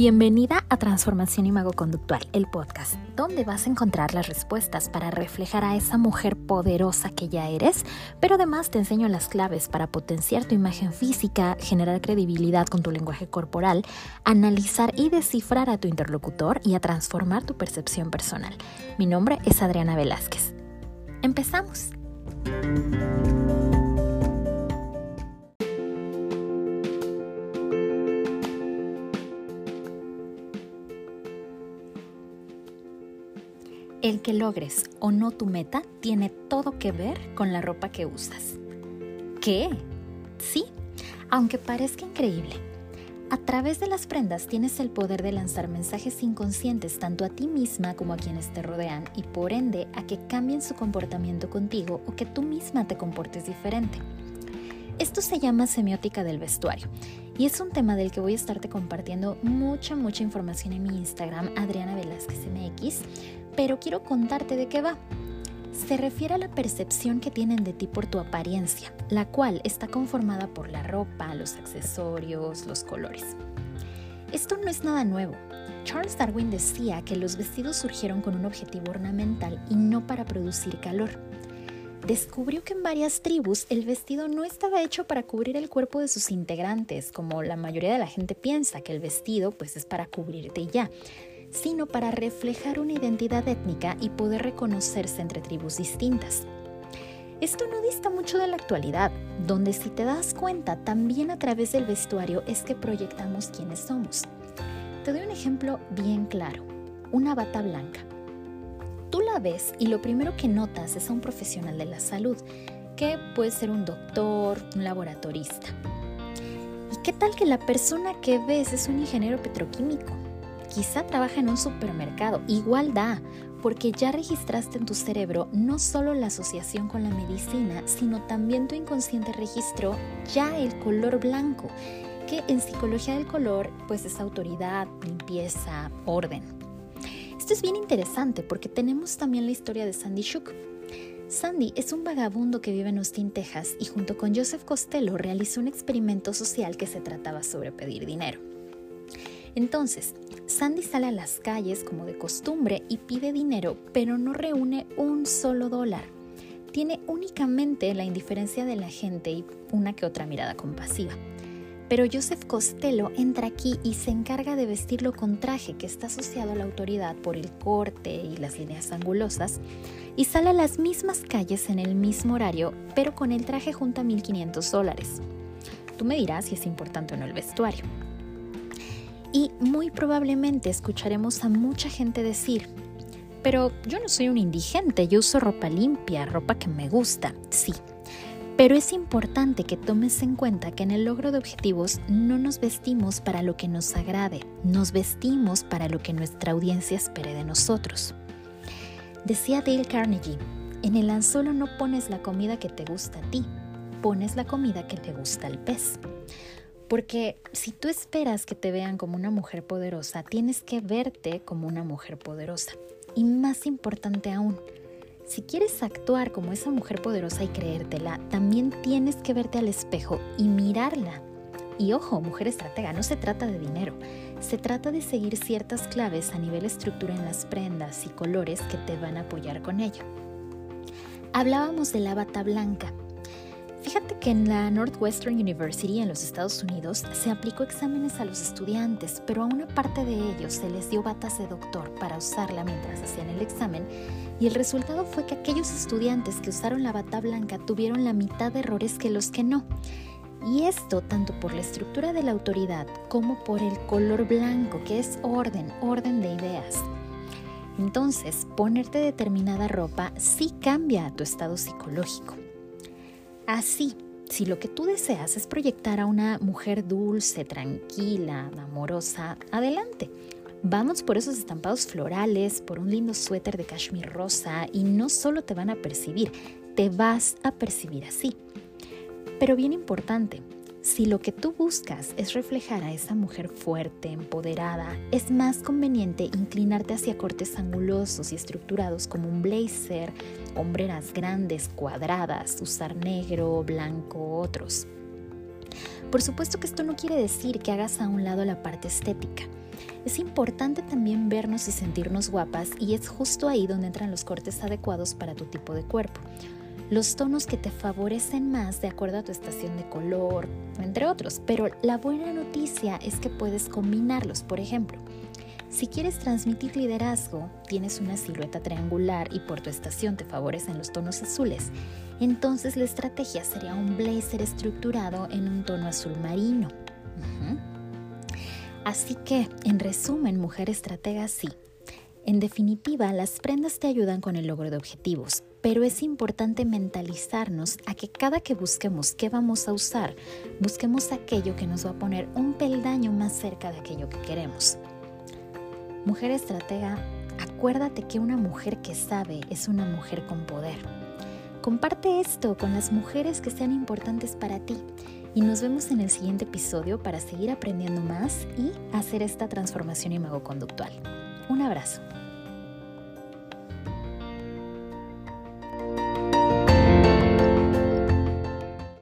Bienvenida a Transformación Imago Conductual, el podcast, donde vas a encontrar las respuestas para reflejar a esa mujer poderosa que ya eres, pero además te enseño las claves para potenciar tu imagen física, generar credibilidad con tu lenguaje corporal, analizar y descifrar a tu interlocutor y a transformar tu percepción personal. Mi nombre es Adriana Velázquez. Empezamos. El que logres o no tu meta tiene todo que ver con la ropa que usas. ¿Qué? Sí, aunque parezca increíble. A través de las prendas tienes el poder de lanzar mensajes inconscientes tanto a ti misma como a quienes te rodean y por ende a que cambien su comportamiento contigo o que tú misma te comportes diferente. Esto se llama semiótica del vestuario y es un tema del que voy a estarte compartiendo mucha, mucha información en mi Instagram, Adriana Velázquez MX, pero quiero contarte de qué va. Se refiere a la percepción que tienen de ti por tu apariencia, la cual está conformada por la ropa, los accesorios, los colores. Esto no es nada nuevo. Charles Darwin decía que los vestidos surgieron con un objetivo ornamental y no para producir calor. Descubrió que en varias tribus el vestido no estaba hecho para cubrir el cuerpo de sus integrantes, como la mayoría de la gente piensa que el vestido pues es para cubrirte ya, sino para reflejar una identidad étnica y poder reconocerse entre tribus distintas. Esto no dista mucho de la actualidad, donde si te das cuenta también a través del vestuario es que proyectamos quiénes somos. Te doy un ejemplo bien claro, una bata blanca. Tú la ves y lo primero que notas es a un profesional de la salud, que puede ser un doctor, un laboratorista. ¿Y qué tal que la persona que ves es un ingeniero petroquímico? Quizá trabaja en un supermercado, igual da, porque ya registraste en tu cerebro no solo la asociación con la medicina, sino también tu inconsciente registró ya el color blanco, que en psicología del color pues es autoridad, limpieza, orden. Esto es bien interesante porque tenemos también la historia de Sandy Shook. Sandy es un vagabundo que vive en Austin, Texas y junto con Joseph Costello realizó un experimento social que se trataba sobre pedir dinero. Entonces, Sandy sale a las calles como de costumbre y pide dinero, pero no reúne un solo dólar. Tiene únicamente la indiferencia de la gente y una que otra mirada compasiva. Pero Joseph Costello entra aquí y se encarga de vestirlo con traje que está asociado a la autoridad por el corte y las líneas angulosas, y sale a las mismas calles en el mismo horario, pero con el traje junto a 1.500 dólares. Tú me dirás si es importante o no el vestuario. Y muy probablemente escucharemos a mucha gente decir, pero yo no soy un indigente, yo uso ropa limpia, ropa que me gusta, sí. Pero es importante que tomes en cuenta que en el logro de objetivos no nos vestimos para lo que nos agrade, nos vestimos para lo que nuestra audiencia espere de nosotros. Decía Dale Carnegie, en el anzuelo no pones la comida que te gusta a ti, pones la comida que te gusta al pez. Porque si tú esperas que te vean como una mujer poderosa, tienes que verte como una mujer poderosa. Y más importante aún, si quieres actuar como esa mujer poderosa y creértela, también tienes que verte al espejo y mirarla. Y ojo, mujer estratega, no se trata de dinero, se trata de seguir ciertas claves a nivel estructura en las prendas y colores que te van a apoyar con ello. Hablábamos de la bata blanca, Fíjate que en la Northwestern University en los Estados Unidos se aplicó exámenes a los estudiantes, pero a una parte de ellos se les dio batas de doctor para usarla mientras hacían el examen y el resultado fue que aquellos estudiantes que usaron la bata blanca tuvieron la mitad de errores que los que no. Y esto tanto por la estructura de la autoridad como por el color blanco, que es orden, orden de ideas. Entonces, ponerte determinada ropa sí cambia tu estado psicológico. Así, si lo que tú deseas es proyectar a una mujer dulce, tranquila, amorosa, adelante. Vamos por esos estampados florales, por un lindo suéter de cashmere rosa y no solo te van a percibir, te vas a percibir así. Pero bien importante, si lo que tú buscas es reflejar a esa mujer fuerte, empoderada, es más conveniente inclinarte hacia cortes angulosos y estructurados como un blazer, hombreras grandes, cuadradas, usar negro, blanco, otros. Por supuesto que esto no quiere decir que hagas a un lado la parte estética. Es importante también vernos y sentirnos guapas y es justo ahí donde entran los cortes adecuados para tu tipo de cuerpo. Los tonos que te favorecen más de acuerdo a tu estación de color, entre otros. Pero la buena noticia es que puedes combinarlos. Por ejemplo, si quieres transmitir liderazgo, tienes una silueta triangular y por tu estación te favorecen los tonos azules, entonces la estrategia sería un blazer estructurado en un tono azul marino. Así que, en resumen, mujer estratega, sí. En definitiva, las prendas te ayudan con el logro de objetivos, pero es importante mentalizarnos a que cada que busquemos qué vamos a usar, busquemos aquello que nos va a poner un peldaño más cerca de aquello que queremos. Mujer estratega, acuérdate que una mujer que sabe es una mujer con poder. Comparte esto con las mujeres que sean importantes para ti y nos vemos en el siguiente episodio para seguir aprendiendo más y hacer esta transformación imago-conductual. Un abrazo.